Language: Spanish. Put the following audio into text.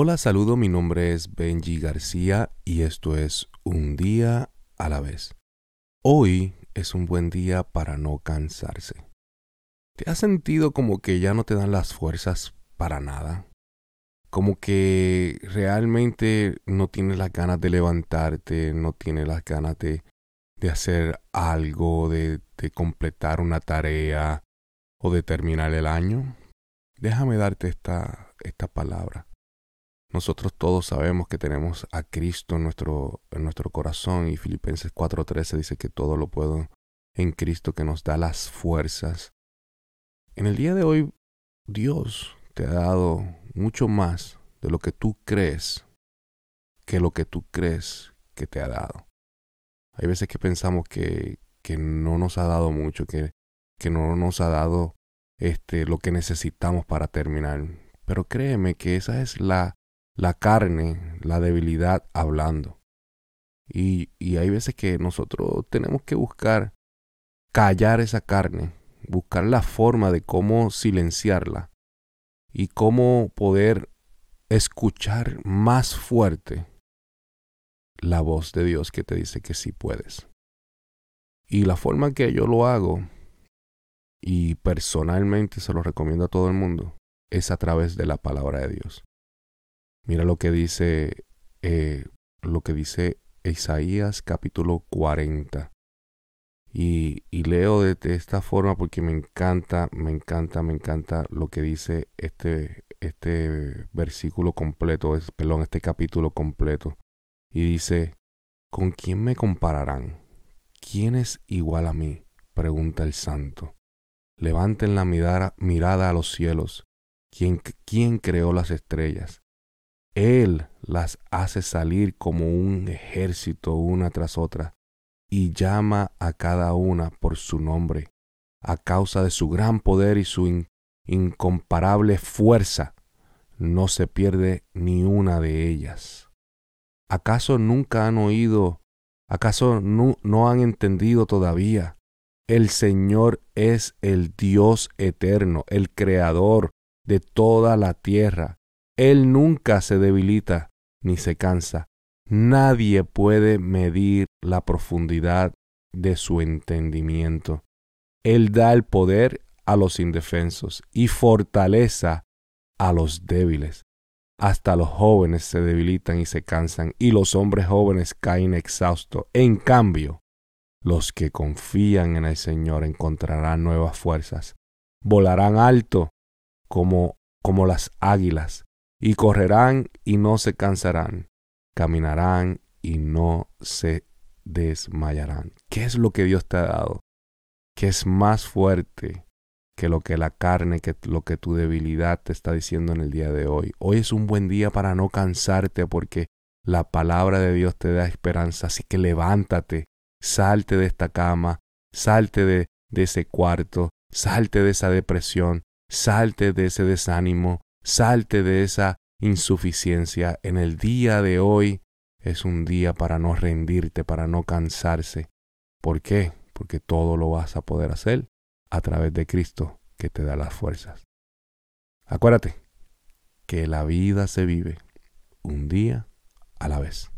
Hola, saludo, mi nombre es Benji García y esto es Un día a la vez. Hoy es un buen día para no cansarse. ¿Te has sentido como que ya no te dan las fuerzas para nada? Como que realmente no tienes las ganas de levantarte, no tienes las ganas de, de hacer algo, de, de completar una tarea o de terminar el año. Déjame darte esta, esta palabra. Nosotros todos sabemos que tenemos a Cristo en nuestro, en nuestro corazón y Filipenses 4:13 dice que todo lo puedo en Cristo que nos da las fuerzas. En el día de hoy Dios te ha dado mucho más de lo que tú crees que lo que tú crees que te ha dado. Hay veces que pensamos que, que no nos ha dado mucho, que, que no nos ha dado este, lo que necesitamos para terminar. Pero créeme que esa es la, la carne, la debilidad hablando. Y, y hay veces que nosotros tenemos que buscar callar esa carne, buscar la forma de cómo silenciarla y cómo poder escuchar más fuerte la voz de Dios que te dice que sí puedes. Y la forma que yo lo hago, y personalmente se lo recomiendo a todo el mundo, es a través de la palabra de Dios. Mira lo que dice, eh, lo que dice Isaías capítulo 40. Y, leo de, de, esta forma porque me encanta, me encanta, me encanta lo que dice este, este versículo completo, es, perdón, este capítulo completo. Y dice, ¿con quién me compararán? ¿Quién es igual a mí? pregunta el santo. Levanten la mirada, mirada a los cielos. ¿Quién, ¿Quién creó las estrellas? Él las hace salir como un ejército una tras otra y llama a cada una por su nombre. A causa de su gran poder y su in incomparable fuerza, no se pierde ni una de ellas. ¿Acaso nunca han oído? ¿Acaso no han entendido todavía? El Señor es el Dios eterno, el Creador de toda la tierra él nunca se debilita ni se cansa. Nadie puede medir la profundidad de su entendimiento. Él da el poder a los indefensos y fortaleza a los débiles. Hasta los jóvenes se debilitan y se cansan, y los hombres jóvenes caen exhaustos. En cambio, los que confían en el Señor encontrarán nuevas fuerzas. Volarán alto como, como las águilas y correrán y no se cansarán, caminarán y no se desmayarán. ¿Qué es lo que Dios te ha dado? Que es más fuerte que lo que la carne, que lo que tu debilidad te está diciendo en el día de hoy. Hoy es un buen día para no cansarte porque la palabra de Dios te da esperanza. Así que levántate, salte de esta cama, salte de, de ese cuarto, salte de esa depresión, salte de ese desánimo, Salte de esa insuficiencia. En el día de hoy es un día para no rendirte, para no cansarse. ¿Por qué? Porque todo lo vas a poder hacer a través de Cristo que te da las fuerzas. Acuérdate que la vida se vive un día a la vez.